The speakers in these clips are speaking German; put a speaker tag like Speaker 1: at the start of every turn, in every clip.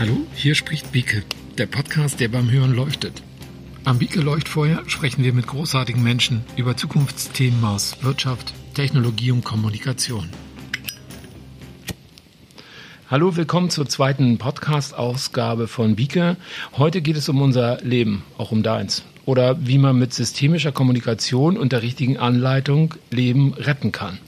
Speaker 1: Hallo, hier spricht Bieke, der Podcast, der beim Hören leuchtet. Am Bieke Leuchtfeuer sprechen wir mit großartigen Menschen über Zukunftsthemen aus Wirtschaft, Technologie und Kommunikation. Hallo, willkommen zur zweiten Podcast-Ausgabe von Bieke. Heute geht es um unser Leben, auch um deins. Oder wie man mit systemischer Kommunikation und der richtigen Anleitung Leben retten kann.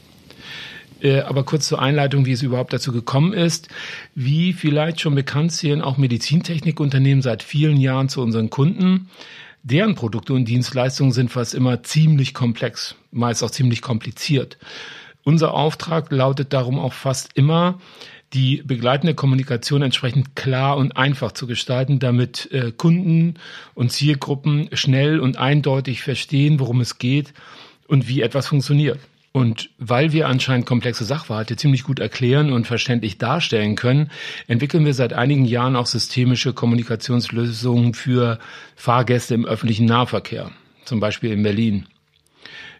Speaker 1: Äh, aber kurz zur Einleitung, wie es überhaupt dazu gekommen ist. Wie vielleicht schon bekannt zählen auch Medizintechnikunternehmen seit vielen Jahren zu unseren Kunden. Deren Produkte und Dienstleistungen sind fast immer ziemlich komplex, meist auch ziemlich kompliziert. Unser Auftrag lautet darum auch fast immer, die begleitende Kommunikation entsprechend klar und einfach zu gestalten, damit äh, Kunden und Zielgruppen schnell und eindeutig verstehen, worum es geht und wie etwas funktioniert. Und weil wir anscheinend komplexe Sachverhalte ziemlich gut erklären und verständlich darstellen können, entwickeln wir seit einigen Jahren auch systemische Kommunikationslösungen für Fahrgäste im öffentlichen Nahverkehr, zum Beispiel in Berlin.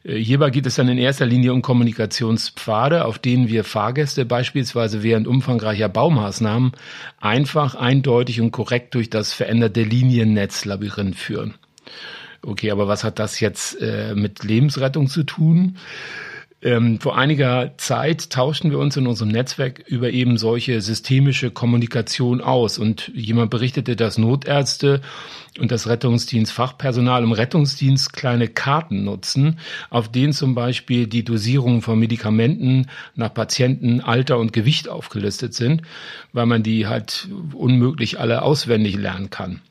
Speaker 1: Äh, hierbei geht es dann in erster Linie um Kommunikationspfade, auf denen wir Fahrgäste beispielsweise während umfangreicher Baumaßnahmen einfach, eindeutig und korrekt durch das veränderte Liniennetzlabyrinth führen. Okay, aber was hat das jetzt äh, mit Lebensrettung zu tun? Ähm, vor einiger Zeit tauschten wir uns in unserem Netzwerk über eben solche systemische Kommunikation aus und jemand berichtete, dass Notärzte und das Rettungsdienstfachpersonal im Rettungsdienst kleine Karten nutzen, auf denen zum Beispiel die Dosierungen von Medikamenten nach Patienten, Alter und Gewicht aufgelistet sind, weil man die halt unmöglich alle auswendig lernen kann.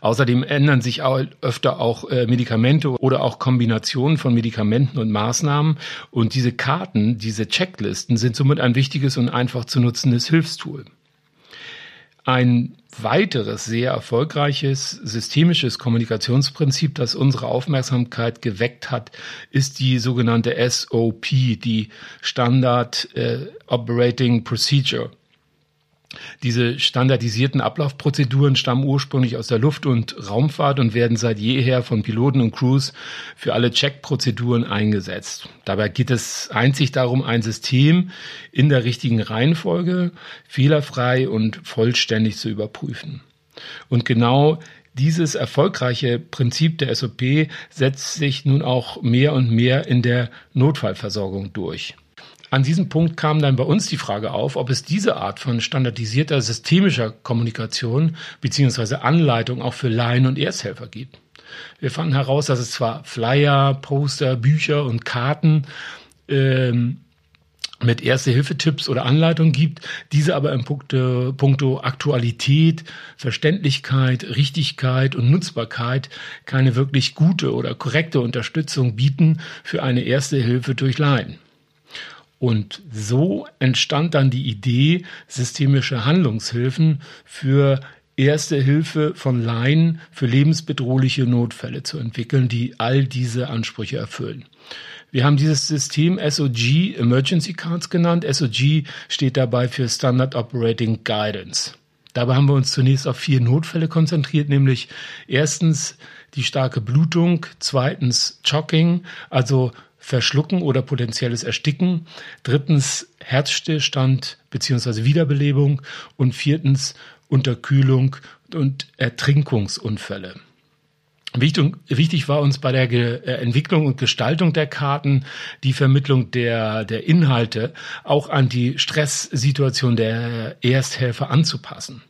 Speaker 1: Außerdem ändern sich auch öfter auch äh, Medikamente oder auch Kombinationen von Medikamenten und Maßnahmen. Und diese Karten, diese Checklisten sind somit ein wichtiges und einfach zu nutzendes Hilfstool. Ein weiteres sehr erfolgreiches systemisches Kommunikationsprinzip, das unsere Aufmerksamkeit geweckt hat, ist die sogenannte SOP, die Standard äh, Operating Procedure. Diese standardisierten Ablaufprozeduren stammen ursprünglich aus der Luft- und Raumfahrt und werden seit jeher von Piloten und Crews für alle Checkprozeduren eingesetzt. Dabei geht es einzig darum, ein System in der richtigen Reihenfolge fehlerfrei und vollständig zu überprüfen. Und genau dieses erfolgreiche Prinzip der SOP setzt sich nun auch mehr und mehr in der Notfallversorgung durch. An diesem Punkt kam dann bei uns die Frage auf, ob es diese Art von standardisierter systemischer Kommunikation beziehungsweise Anleitung auch für Laien und Ersthelfer gibt. Wir fanden heraus, dass es zwar Flyer, Poster, Bücher und Karten ähm, mit Erste-Hilfe-Tipps oder Anleitungen gibt, diese aber im Punkte, puncto Aktualität, Verständlichkeit, Richtigkeit und Nutzbarkeit keine wirklich gute oder korrekte Unterstützung bieten für eine Erste Hilfe durch Laien. Und so entstand dann die Idee, systemische Handlungshilfen für erste Hilfe von Laien für lebensbedrohliche Notfälle zu entwickeln, die all diese Ansprüche erfüllen. Wir haben dieses System SOG Emergency Cards genannt. SOG steht dabei für Standard Operating Guidance. Dabei haben wir uns zunächst auf vier Notfälle konzentriert, nämlich erstens die starke Blutung, zweitens Chocking, also Verschlucken oder potenzielles Ersticken. Drittens Herzstillstand beziehungsweise Wiederbelebung. Und viertens Unterkühlung und Ertrinkungsunfälle. Wichtig, war uns bei der äh, Entwicklung und Gestaltung der Karten die Vermittlung der, der Inhalte auch an die Stresssituation der Ersthelfer anzupassen.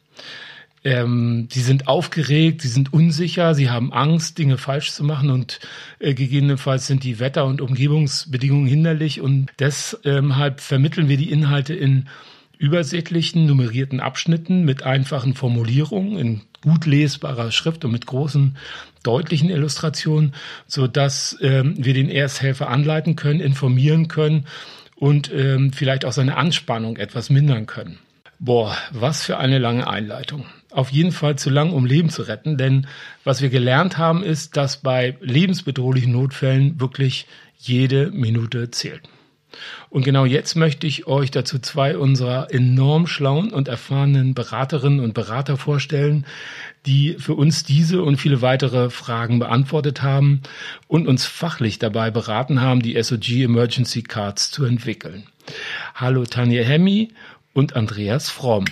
Speaker 1: Ähm, sie sind aufgeregt, sie sind unsicher, sie haben Angst, Dinge falsch zu machen und äh, gegebenenfalls sind die Wetter- und Umgebungsbedingungen hinderlich und deshalb vermitteln wir die Inhalte in übersichtlichen, nummerierten Abschnitten mit einfachen Formulierungen in gut lesbarer Schrift und mit großen, deutlichen Illustrationen, so dass ähm, wir den Ersthelfer anleiten können, informieren können und ähm, vielleicht auch seine Anspannung etwas mindern können. Boah, was für eine lange Einleitung auf jeden Fall zu lang, um Leben zu retten. Denn was wir gelernt haben, ist, dass bei lebensbedrohlichen Notfällen wirklich jede Minute zählt. Und genau jetzt möchte ich euch dazu zwei unserer enorm schlauen und erfahrenen Beraterinnen und Berater vorstellen, die für uns diese und viele weitere Fragen beantwortet haben und uns fachlich dabei beraten haben, die SOG Emergency Cards zu entwickeln. Hallo Tanja Hemmi und Andreas Fromm.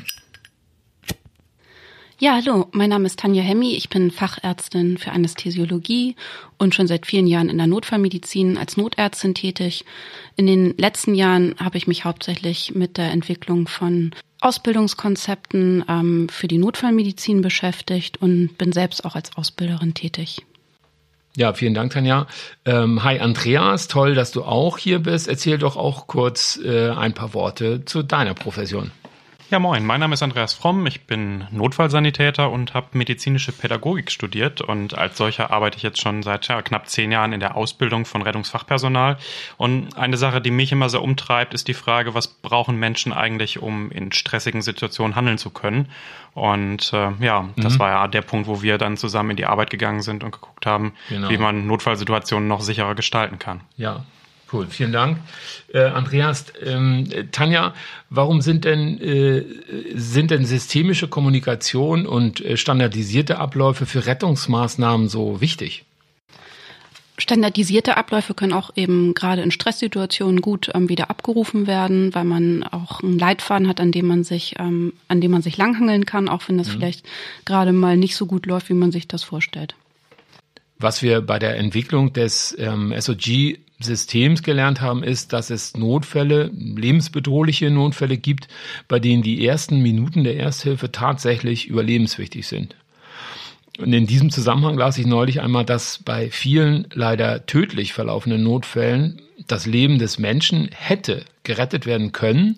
Speaker 2: Ja, hallo, mein Name ist Tanja Hemmi. Ich bin Fachärztin für Anästhesiologie und schon seit vielen Jahren in der Notfallmedizin als Notärztin tätig. In den letzten Jahren habe ich mich hauptsächlich mit der Entwicklung von Ausbildungskonzepten ähm, für die Notfallmedizin beschäftigt und bin selbst auch als Ausbilderin tätig.
Speaker 1: Ja, vielen Dank, Tanja. Ähm, hi, Andreas, toll, dass du auch hier bist. Erzähl doch auch kurz äh, ein paar Worte zu deiner Profession.
Speaker 3: Ja, moin, mein Name ist Andreas Fromm, ich bin Notfallsanitäter und habe medizinische Pädagogik studiert und als solcher arbeite ich jetzt schon seit ja, knapp zehn Jahren in der Ausbildung von Rettungsfachpersonal. Und eine Sache, die mich immer sehr umtreibt, ist die Frage, was brauchen Menschen eigentlich, um in stressigen Situationen handeln zu können? Und äh, ja, das mhm. war ja der Punkt, wo wir dann zusammen in die Arbeit gegangen sind und geguckt haben, genau. wie man Notfallsituationen noch sicherer gestalten kann.
Speaker 1: Ja, Cool, vielen Dank. Äh, Andreas, ähm, Tanja, warum sind denn, äh, sind denn systemische Kommunikation und äh, standardisierte Abläufe für Rettungsmaßnahmen so wichtig?
Speaker 2: Standardisierte Abläufe können auch eben gerade in Stresssituationen gut ähm, wieder abgerufen werden, weil man auch einen Leitfaden hat, an dem man sich, ähm, an dem man sich langhangeln kann, auch wenn das mhm. vielleicht gerade mal nicht so gut läuft, wie man sich das vorstellt.
Speaker 1: Was wir bei der Entwicklung des ähm, SOG Systems gelernt haben, ist, dass es Notfälle, lebensbedrohliche Notfälle gibt, bei denen die ersten Minuten der Ersthilfe tatsächlich überlebenswichtig sind. Und in diesem Zusammenhang las ich neulich einmal, dass bei vielen leider tödlich verlaufenden Notfällen das Leben des Menschen hätte gerettet werden können,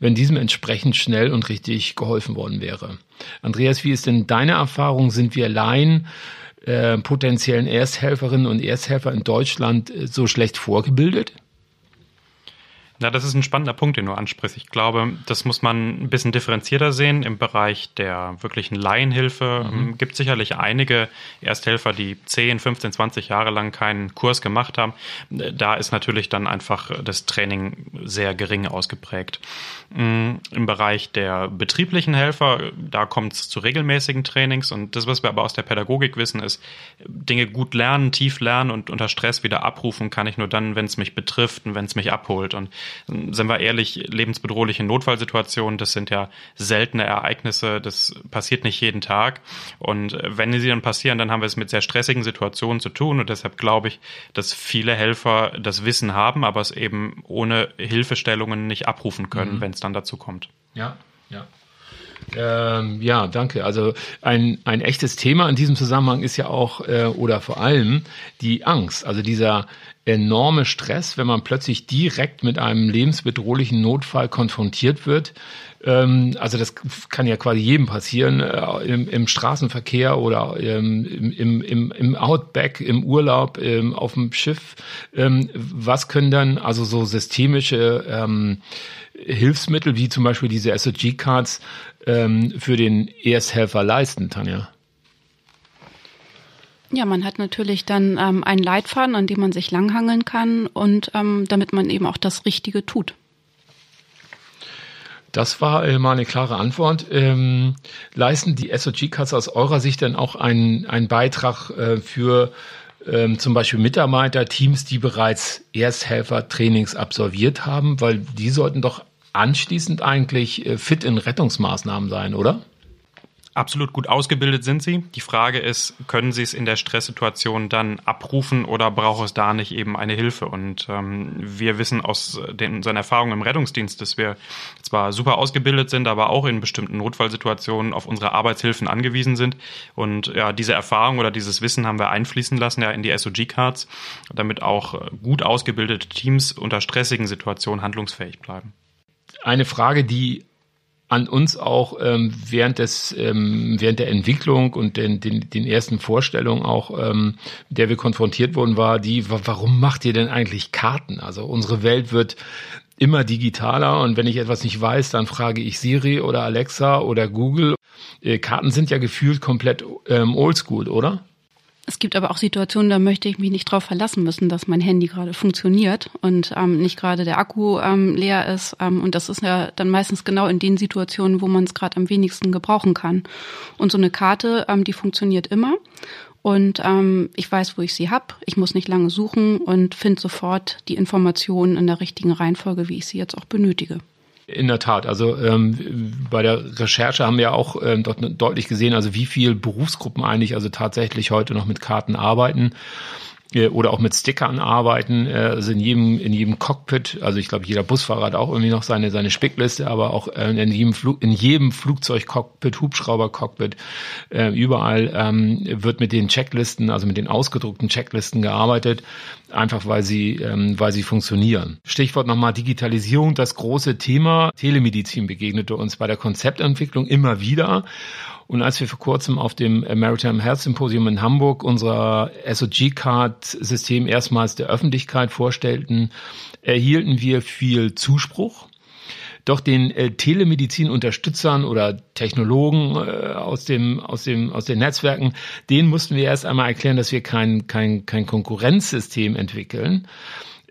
Speaker 1: wenn diesem entsprechend schnell und richtig geholfen worden wäre. Andreas, wie ist denn deine Erfahrung? Sind wir Laien äh, potenziellen Ersthelferinnen und Ersthelfer in Deutschland äh, so schlecht vorgebildet?
Speaker 3: Na, das ist ein spannender Punkt, den du ansprichst. Ich glaube, das muss man ein bisschen differenzierter sehen. Im Bereich der wirklichen Laienhilfe mhm. Ähm, gibt sicherlich einige Ersthelfer, die 10, 15, 20 Jahre lang keinen Kurs gemacht haben. Da ist natürlich dann einfach das Training sehr gering ausgeprägt. Mm, Im Bereich der betrieblichen Helfer, da kommt es zu regelmäßigen Trainings. Und das, was wir aber aus der Pädagogik wissen, ist, Dinge gut lernen, tief lernen und unter Stress wieder abrufen kann ich nur dann, wenn es mich betrifft und wenn es mich abholt. Und sind wir ehrlich, lebensbedrohliche Notfallsituationen, das sind ja seltene Ereignisse, das passiert nicht jeden Tag. Und wenn sie dann passieren, dann haben wir es mit sehr stressigen Situationen zu tun. Und deshalb glaube ich, dass viele Helfer das Wissen haben, aber es eben ohne Hilfestellungen nicht abrufen können, mhm. wenn es dann dazu kommt.
Speaker 1: Ja, ja. Ähm, ja, danke. Also ein, ein echtes Thema in diesem Zusammenhang ist ja auch äh, oder vor allem die Angst. Also dieser enorme Stress, wenn man plötzlich direkt mit einem lebensbedrohlichen Notfall konfrontiert wird. Ähm, also das kann ja quasi jedem passieren, äh, im, im, Straßenverkehr oder ähm, im, im, im Outback, im Urlaub, ähm, auf dem Schiff. Ähm, was können dann also so systemische ähm, Hilfsmittel wie zum Beispiel diese SOG-Cards ähm, für den Ersthelfer leisten, Tanja?
Speaker 2: Ja, man hat natürlich dann ähm, einen Leitfaden, an dem man sich langhangeln kann und ähm, damit man eben auch das Richtige tut.
Speaker 1: Das war äh, mal eine klare Antwort. Ähm, leisten die SOG-Cuts aus eurer Sicht dann auch einen, einen Beitrag äh, für ähm, zum Beispiel Mitarbeiter, Teams, die bereits Ersthelfer-Trainings absolviert haben? Weil die sollten doch anschließend eigentlich äh, fit in Rettungsmaßnahmen sein, oder?
Speaker 3: Absolut gut ausgebildet sind sie. Die Frage ist, können sie es in der Stresssituation dann abrufen oder braucht es da nicht eben eine Hilfe? Und ähm, wir wissen aus den, unseren Erfahrungen im Rettungsdienst, dass wir zwar super ausgebildet sind, aber auch in bestimmten Notfallsituationen auf unsere Arbeitshilfen angewiesen sind. Und ja, diese Erfahrung oder dieses Wissen haben wir einfließen lassen ja in die SOG-Cards, damit auch gut ausgebildete Teams unter stressigen Situationen handlungsfähig bleiben.
Speaker 1: Eine Frage, die an uns auch ähm, während des ähm, während der Entwicklung und den, den, den ersten Vorstellungen auch, ähm, der wir konfrontiert wurden, war die, warum macht ihr denn eigentlich Karten? Also unsere Welt wird immer digitaler und wenn ich etwas nicht weiß, dann frage ich Siri oder Alexa oder Google. Äh, Karten sind ja gefühlt komplett ähm, oldschool, oder?
Speaker 2: Es gibt aber auch Situationen, da möchte ich mich nicht darauf verlassen müssen, dass mein Handy gerade funktioniert und ähm, nicht gerade der Akku ähm, leer ist. Ähm, und das ist ja dann meistens genau in den Situationen, wo man es gerade am wenigsten gebrauchen kann. Und so eine Karte, ähm, die funktioniert immer. Und ähm, ich weiß, wo ich sie hab. Ich muss nicht lange suchen und finde sofort die Informationen in der richtigen Reihenfolge, wie ich sie jetzt auch benötige.
Speaker 1: In der Tat. Also ähm, bei der Recherche haben wir auch ähm, dort deutlich gesehen, also wie viel Berufsgruppen eigentlich also tatsächlich heute noch mit Karten arbeiten oder auch mit Stickern arbeiten, äh, also in jedem, in jedem Cockpit, also ich glaube, jeder Busfahrer hat auch irgendwie noch seine, seine Spickliste, aber auch äh, in jedem, Flug, in jedem Flugzeugcockpit, Hubschraubercockpit, äh, überall ähm, wird mit den Checklisten, also mit den ausgedruckten Checklisten gearbeitet, einfach weil sie, ähm, weil sie funktionieren. Stichwort nochmal Digitalisierung, das große Thema Telemedizin begegnete uns bei der Konzeptentwicklung immer wieder. Und als wir vor kurzem auf dem Maritime Health Symposium in Hamburg unser SOG-Card-System erstmals der Öffentlichkeit vorstellten, erhielten wir viel Zuspruch. Doch den äh, Telemedizin-Unterstützern oder Technologen äh, aus dem aus dem aus den Netzwerken, denen mussten wir erst einmal erklären, dass wir kein kein kein Konkurrenzsystem entwickeln.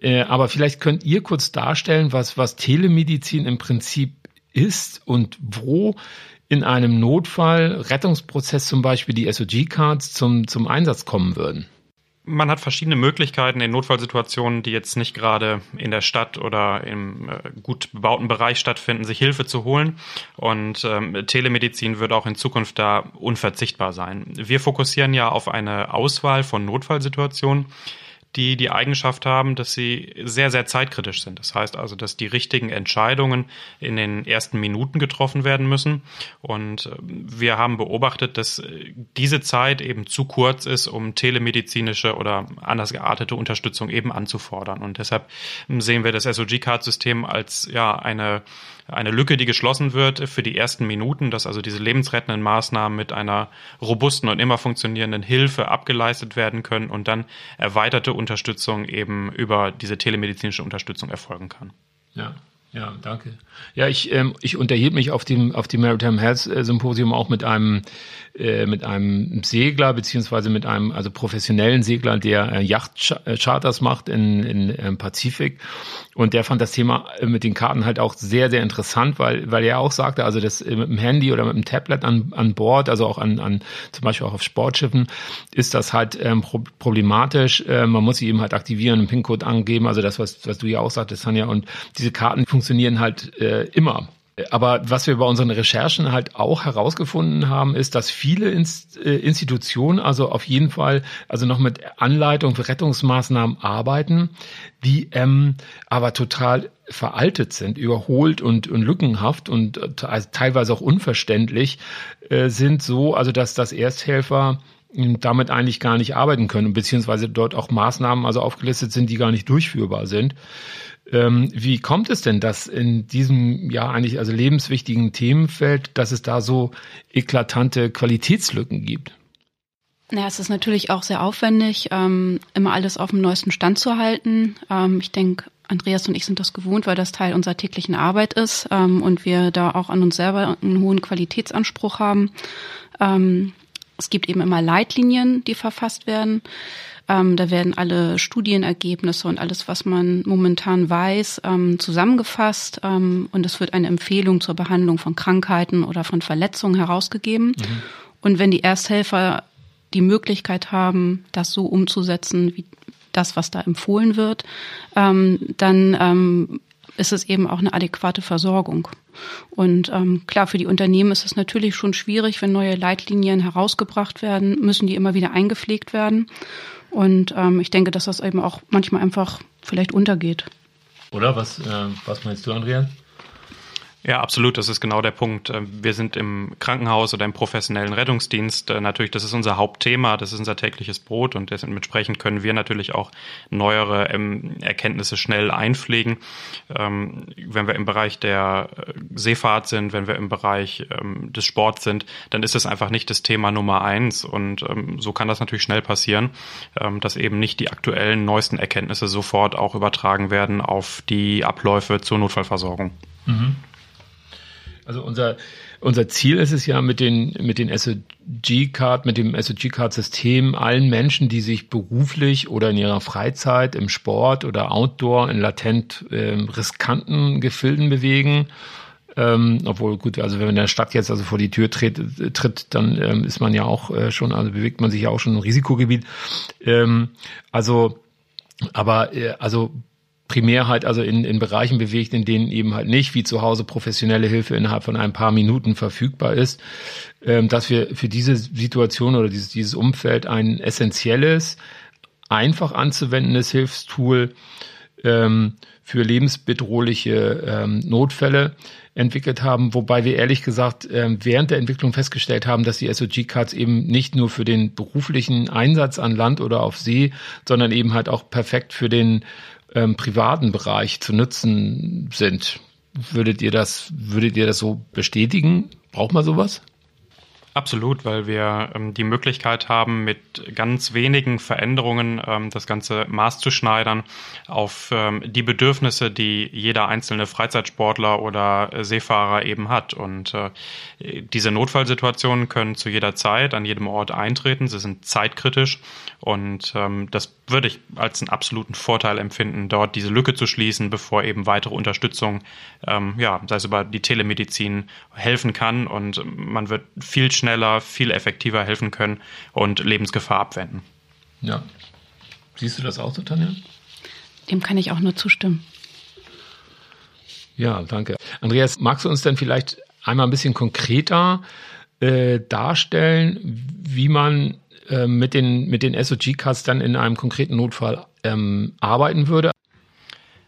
Speaker 1: Äh, aber vielleicht könnt ihr kurz darstellen, was was Telemedizin im Prinzip ist und wo in einem Notfall, Rettungsprozess zum Beispiel, die SOG-Cards zum, zum Einsatz kommen würden?
Speaker 3: Man hat verschiedene Möglichkeiten in Notfallsituationen, die jetzt nicht gerade in der Stadt oder im äh, gut bebauten Bereich stattfinden, sich Hilfe zu holen. Und ähm, Telemedizin wird auch in Zukunft da unverzichtbar sein. Wir fokussieren ja auf eine Auswahl von Notfallsituationen, die die Eigenschaft haben, dass sie sehr, sehr zeitkritisch sind. Das heißt also, dass die richtigen Entscheidungen in den ersten Minuten getroffen werden müssen. Und äh, wir haben beobachtet, dass äh, diese Zeit eben zu kurz ist, um telemedizinische oder anders geartete Unterstützung eben anzufordern. Und deshalb sehen wir das SOG-Card-System als ja eine eine Lücke, die geschlossen wird für die ersten Minuten, dass also diese lebensrettenden Maßnahmen mit einer robusten und immer funktionierenden Hilfe abgeleistet werden können und dann erweiterte Unterstützung eben über diese telemedizinische Unterstützung erfolgen kann.
Speaker 1: Ja. Ja, danke. Ja, ich, ähm, ich unterhielt mich auf dem, auf dem Maritime Health äh, Symposium auch mit einem, äh, mit einem Segler, beziehungsweise mit einem, also professionellen Segler, der äh, Yachtcharters macht in, in, im ähm, Pazifik. Und der fand das Thema äh, mit den Karten halt auch sehr, sehr interessant, weil, weil er auch sagte, also das äh, mit dem Handy oder mit dem Tablet an, an Bord, also auch an, an, zum Beispiel auch auf Sportschiffen, ist das halt ähm, problematisch. Äh, man muss sie eben halt aktivieren, einen PIN-Code angeben, also das, was, was du ja auch sagtest, Tanja. Und diese Karten funktionieren funktionieren halt äh, immer. Aber was wir bei unseren Recherchen halt auch herausgefunden haben, ist, dass viele äh, Institutionen also auf jeden Fall also noch mit Anleitung für Rettungsmaßnahmen arbeiten, die ähm, aber total veraltet sind, überholt und, und lückenhaft und äh, teilweise auch unverständlich äh, sind, so also dass das Ersthelfer damit eigentlich gar nicht arbeiten können, beziehungsweise dort auch Maßnahmen also aufgelistet sind, die gar nicht durchführbar sind. Ähm, wie kommt es denn, dass in diesem ja eigentlich also lebenswichtigen Themenfeld, dass es da so eklatante Qualitätslücken gibt?
Speaker 2: Ja, es ist natürlich auch sehr aufwendig, ähm, immer alles auf dem neuesten Stand zu halten. Ähm, ich denke, Andreas und ich sind das gewohnt, weil das Teil unserer täglichen Arbeit ist ähm, und wir da auch an uns selber einen hohen Qualitätsanspruch haben. Ähm, es gibt eben immer Leitlinien, die verfasst werden. Ähm, da werden alle Studienergebnisse und alles, was man momentan weiß, ähm, zusammengefasst ähm, und es wird eine Empfehlung zur Behandlung von Krankheiten oder von Verletzungen herausgegeben. Mhm. Und wenn die Ersthelfer die Möglichkeit haben, das so umzusetzen, wie das, was da empfohlen wird, ähm, dann ähm, ist es eben auch eine adäquate Versorgung. Und ähm, klar, für die Unternehmen ist es natürlich schon schwierig, wenn neue Leitlinien herausgebracht werden, müssen die immer wieder eingepflegt werden. Und ähm, ich denke, dass das eben auch manchmal einfach vielleicht untergeht.
Speaker 1: Oder was, äh, was meinst du, Andrea?
Speaker 3: Ja, absolut. Das ist genau der Punkt. Ähm, wir sind im Krankenhaus oder im professionellen Rettungsdienst. Äh, natürlich, das ist unser Hauptthema. Das ist unser tägliches Brot und dementsprechend können wir natürlich auch neuere ähm, Erkenntnisse schnell einpflegen. Ähm, wenn wir im Bereich der äh, Seefahrt sind, wenn wir im Bereich des Sports sind, dann ist es einfach nicht das Thema Nummer eins. Und so kann das natürlich schnell passieren, dass eben nicht die aktuellen neuesten Erkenntnisse sofort auch übertragen werden auf die Abläufe zur Notfallversorgung. Mhm.
Speaker 1: Also unser, unser Ziel ist es ja mit den, mit den SOG-Card, mit dem SOG-Card-System allen Menschen, die sich beruflich oder in ihrer Freizeit im Sport oder Outdoor in latent äh, riskanten Gefilden bewegen, ähm, obwohl gut, also wenn man in der Stadt jetzt also vor die Tür tritt, tritt dann ähm, ist man ja auch äh, schon, also bewegt man sich ja auch schon im Risikogebiet. Ähm, also, aber äh, also primär halt also in, in Bereichen bewegt, in denen eben halt nicht wie zu Hause professionelle Hilfe innerhalb von ein paar Minuten verfügbar ist, ähm, dass wir für diese Situation oder dieses, dieses Umfeld ein essentielles, einfach anzuwendendes Hilfstool ähm, für lebensbedrohliche ähm, Notfälle entwickelt haben, wobei wir ehrlich gesagt äh, während der Entwicklung festgestellt haben, dass die SOG-Cards eben nicht nur für den beruflichen Einsatz an Land oder auf See, sondern eben halt auch perfekt für den ähm, privaten Bereich zu nutzen sind. Würdet ihr das, würdet ihr das so bestätigen? Braucht man sowas?
Speaker 3: Absolut, weil wir ähm, die Möglichkeit haben, mit ganz wenigen Veränderungen ähm, das Ganze maßzuschneidern auf ähm, die Bedürfnisse, die jeder einzelne Freizeitsportler oder Seefahrer eben hat. Und äh, diese Notfallsituationen können zu jeder Zeit an jedem Ort eintreten. Sie sind zeitkritisch und ähm, das würde ich als einen absoluten Vorteil empfinden, dort diese Lücke zu schließen, bevor eben weitere Unterstützung, ähm, ja, sei es über die Telemedizin, helfen kann und man wird viel schneller, viel effektiver helfen können und Lebensgefahr abwenden.
Speaker 1: Ja. Siehst du das auch so, Tanja?
Speaker 2: Dem kann ich auch nur zustimmen.
Speaker 1: Ja, danke. Andreas, magst du uns denn vielleicht einmal ein bisschen konkreter äh, darstellen, wie man äh, mit den, mit den SOG-Cards dann in einem konkreten Notfall ähm, arbeiten würde.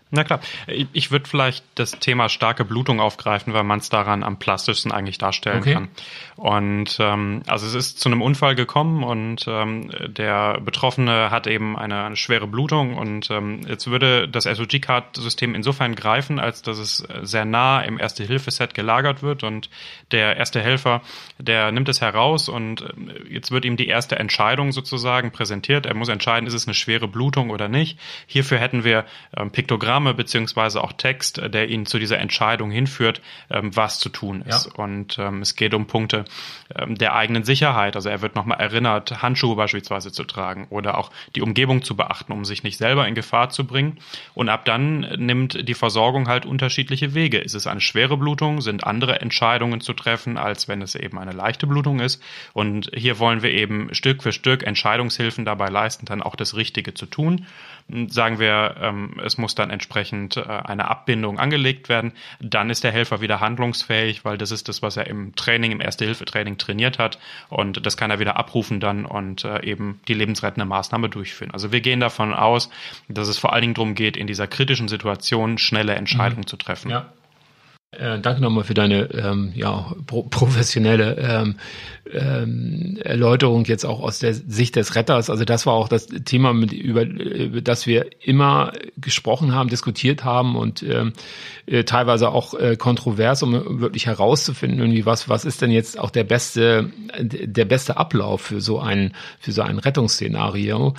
Speaker 3: Na klar, ich würde vielleicht das Thema starke Blutung aufgreifen, weil man es daran am plastischsten eigentlich darstellen okay. kann. Und ähm, also es ist zu einem Unfall gekommen und ähm, der Betroffene hat eben eine, eine schwere Blutung und ähm, jetzt würde das SOG-Card-System insofern greifen, als dass es sehr nah im Erste-Hilfe-Set gelagert wird und der erste Helfer, der nimmt es heraus und äh, jetzt wird ihm die erste Entscheidung sozusagen präsentiert. Er muss entscheiden, ist es eine schwere Blutung oder nicht. Hierfür hätten wir ähm, Piktogramm Diagramme beziehungsweise auch Text, äh, der ihn zu dieser Entscheidung hinführt, ähm, was zu tun ist. Ja. Und ähm, es geht um Punkte ähm, der eigenen Sicherheit. Also er wird nochmal erinnert, Handschuhe beispielsweise zu tragen oder auch die Umgebung zu beachten, um sich nicht selber in Gefahr zu bringen. Und ab dann nimmt die Versorgung halt unterschiedliche Wege. Ist es eine schwere Blutung? Sind andere Entscheidungen zu treffen, als wenn es eben eine leichte Blutung ist? Und hier wollen wir eben Stück für Stück Entscheidungshilfen dabei leisten, dann auch das Richtige zu tun sagen wir, ähm, es muss dann entsprechend äh, eine Abbindung angelegt werden, dann ist der Helfer wieder handlungsfähig, weil das ist das, was er im Training, im Erste-Hilfe-Training trainiert hat und das kann er wieder abrufen dann und äh, eben die lebensrettende Maßnahme durchführen. Also wir gehen davon aus, dass es vor allen Dingen darum geht, in dieser kritischen Situation schnelle Entscheidungen mhm. zu treffen.
Speaker 1: Ja. Äh, danke nochmal für deine ähm, ja, pro professionelle ähm, ähm, Erläuterung jetzt auch aus der Sicht des Retters. Also das war auch das Thema, mit, über, über das wir immer gesprochen haben, diskutiert haben und ähm, äh, teilweise auch äh, kontrovers, um wirklich herauszufinden, irgendwie was was ist denn jetzt auch der beste der beste Ablauf für so ein für so ein Rettungsszenario.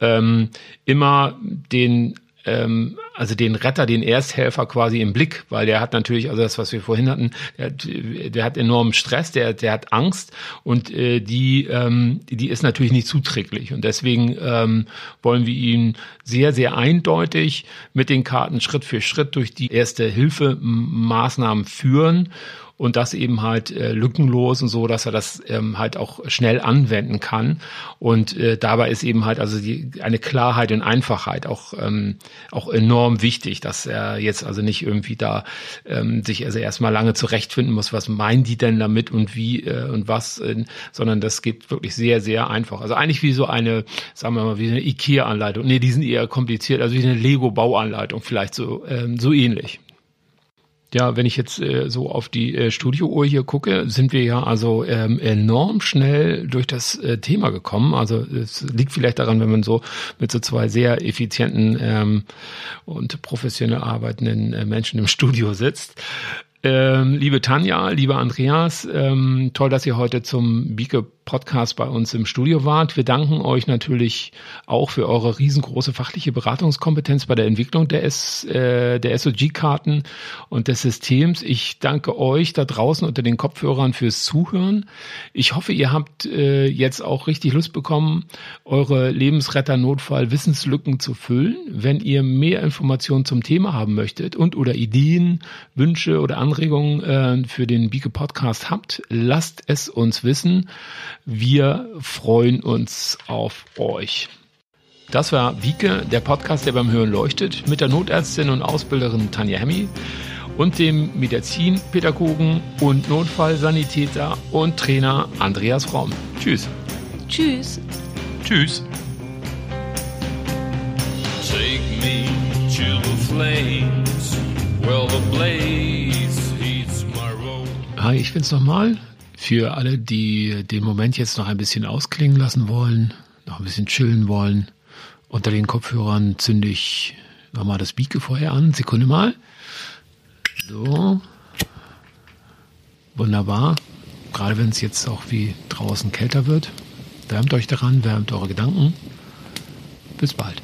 Speaker 1: Ähm, immer den ähm, also den Retter, den Ersthelfer quasi im Blick, weil der hat natürlich, also das, was wir vorhin hatten, der, der hat enormen Stress, der, der hat Angst und äh, die, ähm, die ist natürlich nicht zuträglich. Und deswegen ähm, wollen wir ihn sehr, sehr eindeutig mit den Karten Schritt für Schritt durch die erste Hilfemaßnahmen führen und das eben halt äh, lückenlos und so, dass er das ähm, halt auch schnell anwenden kann. Und äh, dabei ist eben halt also die, eine Klarheit und Einfachheit auch, ähm, auch enorm wichtig, dass er jetzt also nicht irgendwie da ähm, sich also erstmal lange zurechtfinden muss, was meinen die denn damit und wie äh, und was, äh, sondern das geht wirklich sehr, sehr einfach. Also eigentlich wie so eine, sagen wir mal, wie eine IKEA-Anleitung. Nee, die sind eher kompliziert, also wie eine Lego-Bauanleitung vielleicht so, ähm, so ähnlich. Ja, wenn ich jetzt äh, so auf die äh, Studiouhr hier gucke, sind wir ja also ähm, enorm schnell durch das äh, Thema gekommen. Also es liegt vielleicht daran, wenn man so mit so zwei sehr effizienten ähm, und professionell arbeitenden äh, Menschen im Studio sitzt. Ähm, liebe Tanja, lieber Andreas, ähm, toll, dass ihr heute zum Bieke Podcast bei uns im Studio wart. Wir danken euch natürlich auch für eure riesengroße fachliche Beratungskompetenz bei der Entwicklung der, S, äh, der SOG-Karten und des Systems. Ich danke euch da draußen unter den Kopfhörern fürs Zuhören. Ich hoffe, ihr habt äh, jetzt auch richtig Lust bekommen, eure Lebensretter-Notfall-Wissenslücken zu füllen. Wenn ihr mehr Informationen zum Thema haben möchtet und oder Ideen, Wünsche oder Anregungen äh, für den Bieke Podcast habt, lasst es uns wissen. Wir freuen uns auf euch. Das war Wieke, der Podcast, der beim Hören leuchtet, mit der Notärztin und Ausbilderin Tanja Hemmi und dem Medizinpädagogen und Notfallsanitäter und Trainer Andreas Fromm. Tschüss.
Speaker 2: Tschüss.
Speaker 4: Tschüss. Take me to the flames, well the blaze heats my road.
Speaker 1: Hi, ich bin's nochmal. Für alle, die den Moment jetzt noch ein bisschen ausklingen lassen wollen, noch ein bisschen chillen wollen, unter den Kopfhörern zünde ich nochmal das vorher an. Sekunde mal. So. Wunderbar. Gerade wenn es jetzt auch wie draußen kälter wird. Wärmt euch daran, wärmt eure Gedanken. Bis bald.